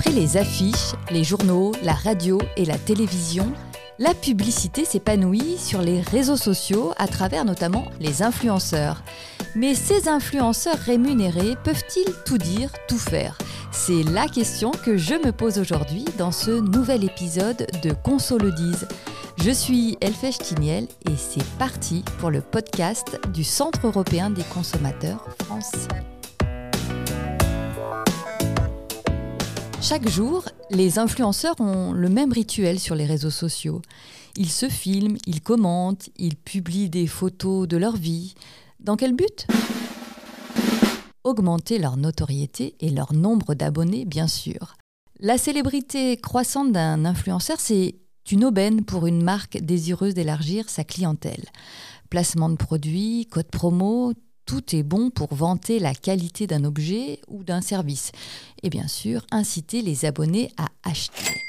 Après les affiches, les journaux, la radio et la télévision, la publicité s'épanouit sur les réseaux sociaux à travers notamment les influenceurs. Mais ces influenceurs rémunérés peuvent-ils tout dire, tout faire? C'est la question que je me pose aujourd'hui dans ce nouvel épisode de Consolodise. Je suis Elfèche Tiniel et c'est parti pour le podcast du Centre européen des consommateurs France. Chaque jour, les influenceurs ont le même rituel sur les réseaux sociaux. Ils se filment, ils commentent, ils publient des photos de leur vie. Dans quel but? Augmenter leur notoriété et leur nombre d'abonnés, bien sûr. La célébrité croissante d'un influenceur, c'est une aubaine pour une marque désireuse d'élargir sa clientèle. Placement de produits, code promo, tout est bon pour vanter la qualité d'un objet ou d'un service. Et bien sûr, inciter les abonnés à acheter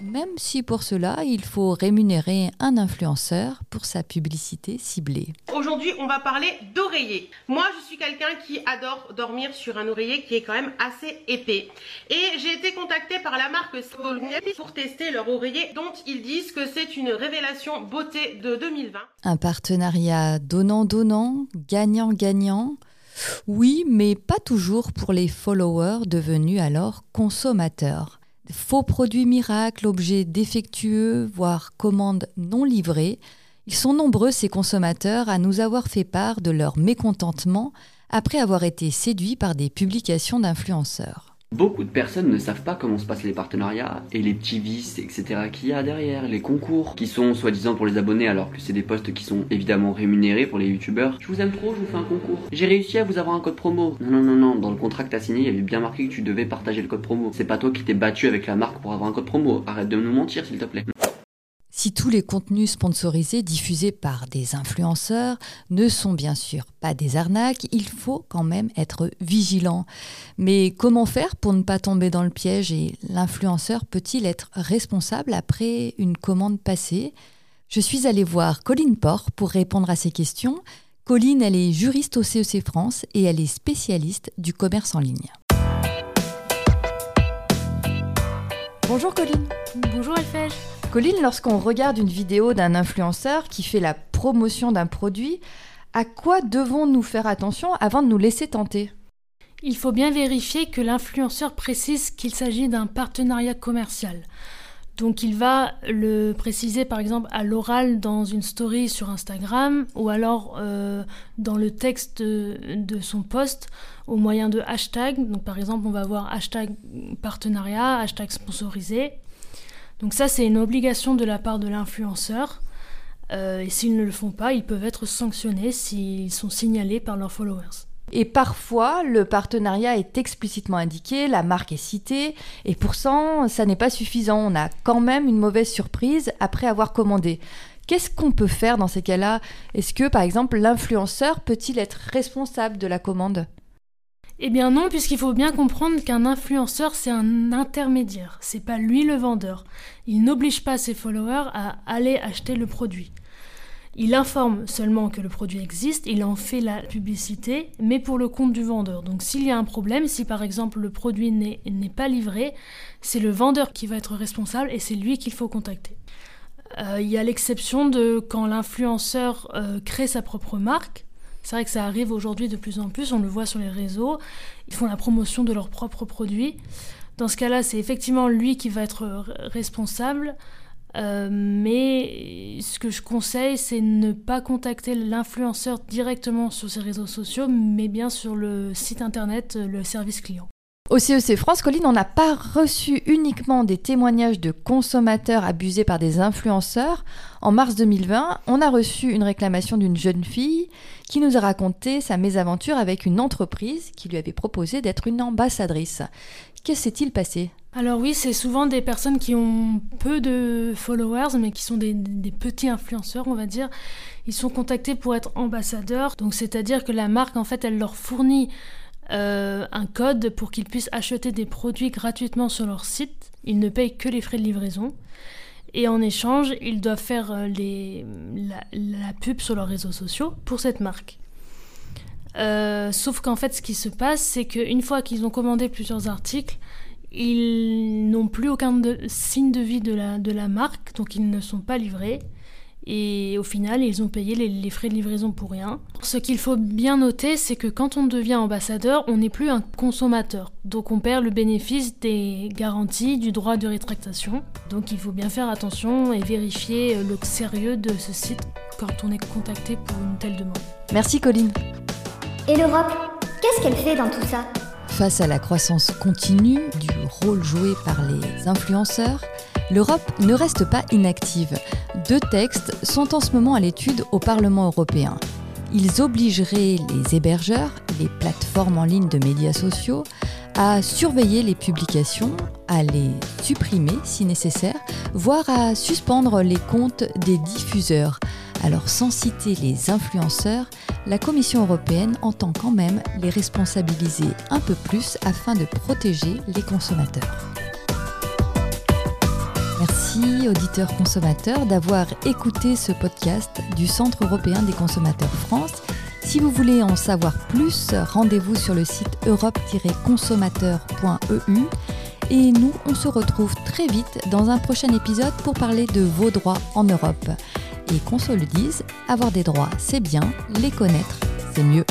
même si pour cela, il faut rémunérer un influenceur pour sa publicité ciblée. Aujourd'hui, on va parler d'oreiller. Moi, je suis quelqu'un qui adore dormir sur un oreiller qui est quand même assez épais. Et j'ai été contactée par la marque Solnier pour tester leur oreiller dont ils disent que c'est une révélation beauté de 2020. Un partenariat donnant-donnant, gagnant-gagnant. Oui, mais pas toujours pour les followers devenus alors consommateurs faux produits miracles, objets défectueux, voire commandes non livrées, ils sont nombreux ces consommateurs à nous avoir fait part de leur mécontentement après avoir été séduits par des publications d'influenceurs. Beaucoup de personnes ne savent pas comment se passent les partenariats et les petits vices, etc. qu'il y a derrière, les concours qui sont soi-disant pour les abonnés alors que c'est des postes qui sont évidemment rémunérés pour les youtubeurs. Je vous aime trop, je vous fais un concours. J'ai réussi à vous avoir un code promo. Non, non, non, non, dans le contrat que t'as signé, il y avait bien marqué que tu devais partager le code promo. C'est pas toi qui t'es battu avec la marque pour avoir un code promo. Arrête de nous mentir s'il te plaît. Si tous les contenus sponsorisés diffusés par des influenceurs ne sont bien sûr pas des arnaques, il faut quand même être vigilant. Mais comment faire pour ne pas tomber dans le piège et l'influenceur peut-il être responsable après une commande passée? Je suis allée voir Colline Port pour répondre à ces questions. Colline, elle est juriste au CEC e France et elle est spécialiste du commerce en ligne. Bonjour Colline. Bonjour Alfège. Colline, lorsqu'on regarde une vidéo d'un influenceur qui fait la promotion d'un produit, à quoi devons-nous faire attention avant de nous laisser tenter? Il faut bien vérifier que l'influenceur précise qu'il s'agit d'un partenariat commercial. Donc il va le préciser par exemple à l'oral dans une story sur Instagram ou alors euh, dans le texte de, son post au moyen de hashtags. Donc par exemple on va avoir hashtag partenariat, hashtag sponsorisé. Donc ça, c'est une obligation de la part de l'influenceur. Euh, et s'ils ne le font pas, ils peuvent être sanctionnés s'ils sont signalés par leurs followers. Et parfois, le partenariat est explicitement indiqué, la marque est citée, et pourtant, ça n'est pas suffisant. On a quand même une mauvaise surprise après avoir commandé. Qu'est-ce qu'on peut faire dans ces cas-là? Est-ce que, par exemple, l'influenceur peut-il être responsable de la commande? Eh bien non, puisqu'il faut bien comprendre qu'un influenceur, c'est un intermédiaire. C'est pas lui le vendeur. Il n'oblige pas ses followers à aller acheter le produit. Il informe seulement que le produit existe, il en fait la publicité, mais pour le compte du vendeur. Donc s'il y a un problème, si par exemple le produit n'est pas livré, c'est le vendeur qui va être responsable et c'est lui qu'il faut contacter. Euh, il y a l'exception de quand l'influenceur euh, crée sa propre marque, c'est vrai que ça arrive aujourd'hui de plus en plus, on le voit sur les réseaux, ils font la promotion de leurs propres produits. Dans ce cas-là, c'est effectivement lui qui va être responsable, euh, mais ce que je conseille, c'est ne pas contacter l'influenceur directement sur ses réseaux sociaux, mais bien sur le site internet, le service client. Au CEC e France, Colline, on n'a pas reçu uniquement des témoignages de consommateurs abusés par des influenceurs. En mars 2020, on a reçu une réclamation d'une jeune fille qui nous a raconté sa mésaventure avec une entreprise qui lui avait proposé d'être une ambassadrice. Qu'est-ce s'est-il passé? Alors oui, c'est souvent des personnes qui ont peu de followers, mais qui sont des, des, petits influenceurs, on va dire. Ils sont contactés pour être ambassadeurs, donc c'est-à-dire que la marque, en fait, elle leur fournit euh, un code pour qu'ils puissent acheter des produits gratuitement sur leur site. Ils ne payent que les frais de livraison. Et en échange, ils doivent faire euh, la, pub sur leurs réseaux sociaux pour cette marque. Euh, sauf qu'en fait, ce qui se passe, c'est qu'une fois qu'ils ont commandé plusieurs articles, Ils n'ont plus aucun signe de vie de la, de la marque, donc ils ne sont pas livrés. Et au final, ils ont payé les, frais de livraison pour rien. Ce qu'il faut bien noter, c'est que quand on devient ambassadeur, on n'est plus un consommateur. Donc on perd le bénéfice des garanties du droit de rétractation. Donc il faut bien faire attention et vérifier le sérieux de ce site quand on est contacté pour une telle demande. Merci Colline. Et l'Europe, qu'est-ce qu'elle fait dans tout ça? Face à la croissance continue du rôle joué par les influenceurs, l'Europe ne reste pas inactive. Deux textes sont en ce moment à l'étude au Parlement européen. Ils obligeraient les hébergeurs, les plateformes en ligne de médias sociaux, à surveiller les publications, à les supprimer si nécessaire, voire à suspendre les comptes des diffuseurs. Alors sans citer les influenceurs, la Commission européenne entend quand même les responsabiliser un peu plus afin de protéger les consommateurs. Merci auditeurs consommateurs d'avoir écouté ce podcast du Centre européen des consommateurs France. Si vous voulez en savoir plus, rendez-vous sur le site europe-consommateur.eu et nous, on se retrouve très vite dans un prochain épisode pour parler de vos droits en Europe. Et qu'on se le dise, avoir des droits, c'est bien, les connaître, c'est mieux.